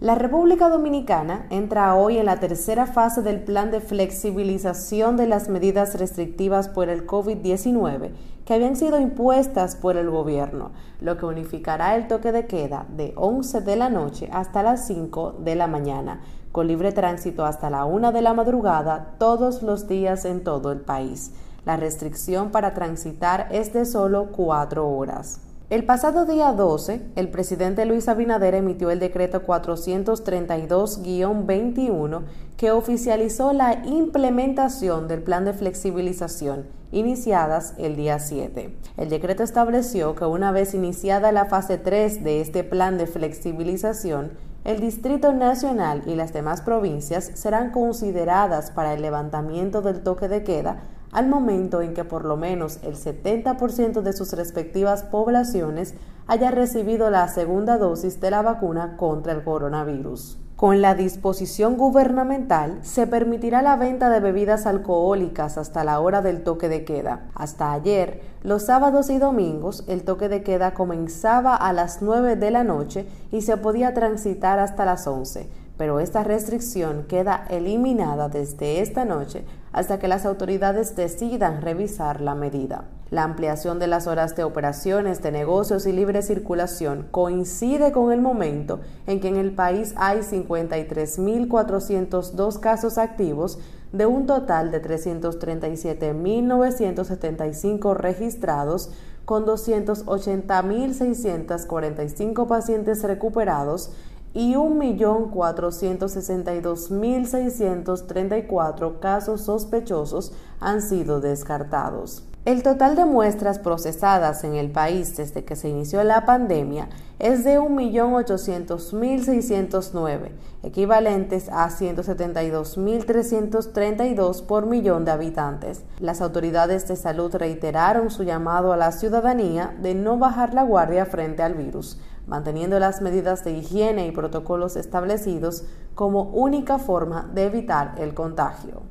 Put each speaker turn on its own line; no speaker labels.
La República Dominicana entra hoy en la tercera fase del plan de flexibilización de las medidas restrictivas por el COVID-19 que habían sido impuestas por el gobierno, lo que unificará el toque de queda de 11 de la noche hasta las 5 de la mañana, con libre tránsito hasta la 1 de la madrugada todos los días en todo el país. La restricción para transitar es de solo 4 horas. El pasado día 12, el presidente Luis Abinader emitió el decreto 432-21 que oficializó la implementación del plan de flexibilización iniciadas el día 7. El decreto estableció que una vez iniciada la fase 3 de este plan de flexibilización, el Distrito Nacional y las demás provincias serán consideradas para el levantamiento del toque de queda al momento en que por lo menos el 70% de sus respectivas poblaciones haya recibido la segunda dosis de la vacuna contra el coronavirus. Con la disposición gubernamental se permitirá la venta de bebidas alcohólicas hasta la hora del toque de queda. Hasta ayer, los sábados y domingos, el toque de queda comenzaba a las 9 de la noche y se podía transitar hasta las 11 pero esta restricción queda eliminada desde esta noche hasta que las autoridades decidan revisar la medida. La ampliación de las horas de operaciones de negocios y libre circulación coincide con el momento en que en el país hay 53.402 casos activos de un total de 337.975 registrados con 280.645 pacientes recuperados y 1.462.634 casos sospechosos han sido descartados. El total de muestras procesadas en el país desde que se inició la pandemia es de 1.800.609, equivalentes a 172.332 por millón de habitantes. Las autoridades de salud reiteraron su llamado a la ciudadanía de no bajar la guardia frente al virus manteniendo las medidas de higiene y protocolos establecidos como única forma de evitar el contagio.